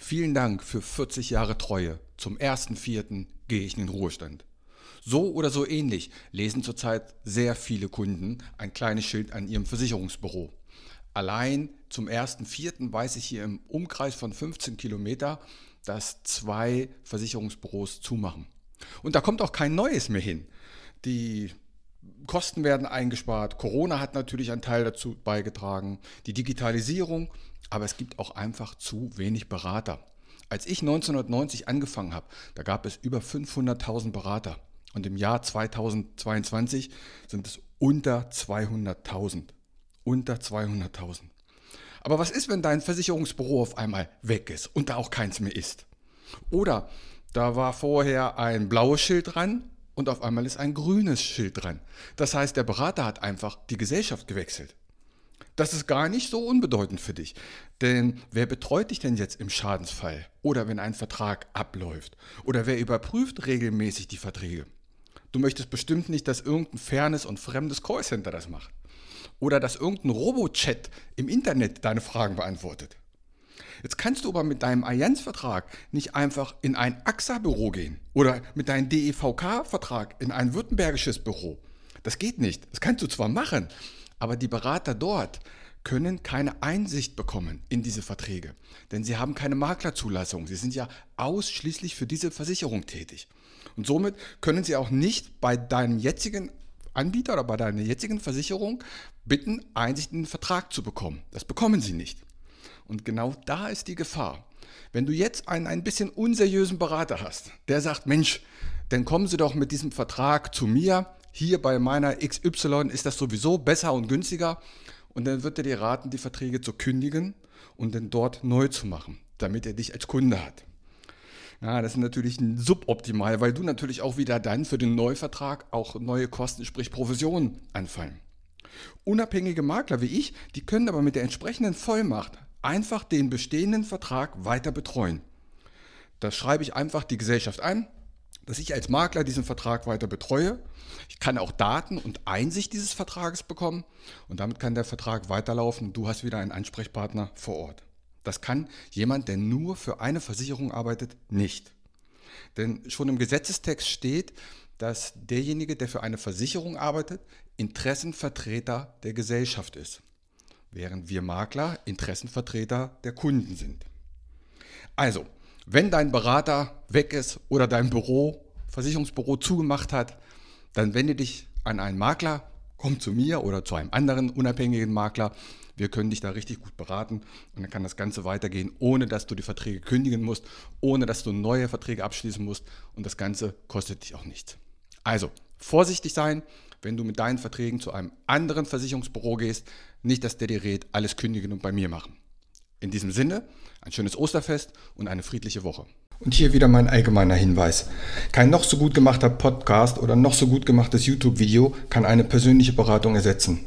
Vielen Dank für 40 Jahre Treue. Zum 1.4. gehe ich in den Ruhestand. So oder so ähnlich lesen zurzeit sehr viele Kunden ein kleines Schild an ihrem Versicherungsbüro. Allein zum 1.4. weiß ich hier im Umkreis von 15 Kilometer, dass zwei Versicherungsbüros zumachen. Und da kommt auch kein neues mehr hin. Die Kosten werden eingespart. Corona hat natürlich einen Teil dazu beigetragen. Die Digitalisierung aber es gibt auch einfach zu wenig Berater. Als ich 1990 angefangen habe, da gab es über 500.000 Berater. Und im Jahr 2022 sind es unter 200.000. Unter 200.000. Aber was ist, wenn dein Versicherungsbüro auf einmal weg ist und da auch keins mehr ist? Oder da war vorher ein blaues Schild dran und auf einmal ist ein grünes Schild dran. Das heißt, der Berater hat einfach die Gesellschaft gewechselt. Das ist gar nicht so unbedeutend für dich. Denn wer betreut dich denn jetzt im Schadensfall oder wenn ein Vertrag abläuft? Oder wer überprüft regelmäßig die Verträge? Du möchtest bestimmt nicht, dass irgendein fernes und fremdes Callcenter das macht. Oder dass irgendein Robochat im Internet deine Fragen beantwortet. Jetzt kannst du aber mit deinem Allianzvertrag nicht einfach in ein AXA-Büro gehen oder mit deinem DEVK-Vertrag in ein württembergisches Büro. Das geht nicht. Das kannst du zwar machen, aber die Berater dort können keine Einsicht bekommen in diese Verträge, denn sie haben keine Maklerzulassung. Sie sind ja ausschließlich für diese Versicherung tätig. Und somit können sie auch nicht bei deinem jetzigen Anbieter oder bei deiner jetzigen Versicherung bitten, Einsicht in den Vertrag zu bekommen. Das bekommen sie nicht. Und genau da ist die Gefahr. Wenn du jetzt einen ein bisschen unseriösen Berater hast, der sagt, Mensch, dann kommen Sie doch mit diesem Vertrag zu mir, hier bei meiner XY ist das sowieso besser und günstiger. Und dann wird er dir raten, die Verträge zu kündigen und dann dort neu zu machen, damit er dich als Kunde hat. Ja, das ist natürlich suboptimal, weil du natürlich auch wieder dann für den Neuvertrag auch neue Kosten, sprich Provisionen, anfallen. Unabhängige Makler wie ich, die können aber mit der entsprechenden Vollmacht einfach den bestehenden Vertrag weiter betreuen. Da schreibe ich einfach die Gesellschaft an, dass ich als Makler diesen Vertrag weiter betreue. Ich kann auch Daten und Einsicht dieses Vertrages bekommen und damit kann der Vertrag weiterlaufen. Du hast wieder einen Ansprechpartner vor Ort. Das kann jemand, der nur für eine Versicherung arbeitet, nicht. Denn schon im Gesetzestext steht, dass derjenige, der für eine Versicherung arbeitet, Interessenvertreter der Gesellschaft ist, während wir Makler Interessenvertreter der Kunden sind. Also, wenn dein Berater weg ist oder dein Büro, Versicherungsbüro zugemacht hat, dann wende dich an einen Makler, komm zu mir oder zu einem anderen unabhängigen Makler. Wir können dich da richtig gut beraten und dann kann das Ganze weitergehen, ohne dass du die Verträge kündigen musst, ohne dass du neue Verträge abschließen musst und das Ganze kostet dich auch nichts. Also vorsichtig sein, wenn du mit deinen Verträgen zu einem anderen Versicherungsbüro gehst, nicht, dass der dir rät, alles kündigen und bei mir machen. In diesem Sinne, ein schönes Osterfest und eine friedliche Woche. Und hier wieder mein allgemeiner Hinweis. Kein noch so gut gemachter Podcast oder noch so gut gemachtes YouTube-Video kann eine persönliche Beratung ersetzen.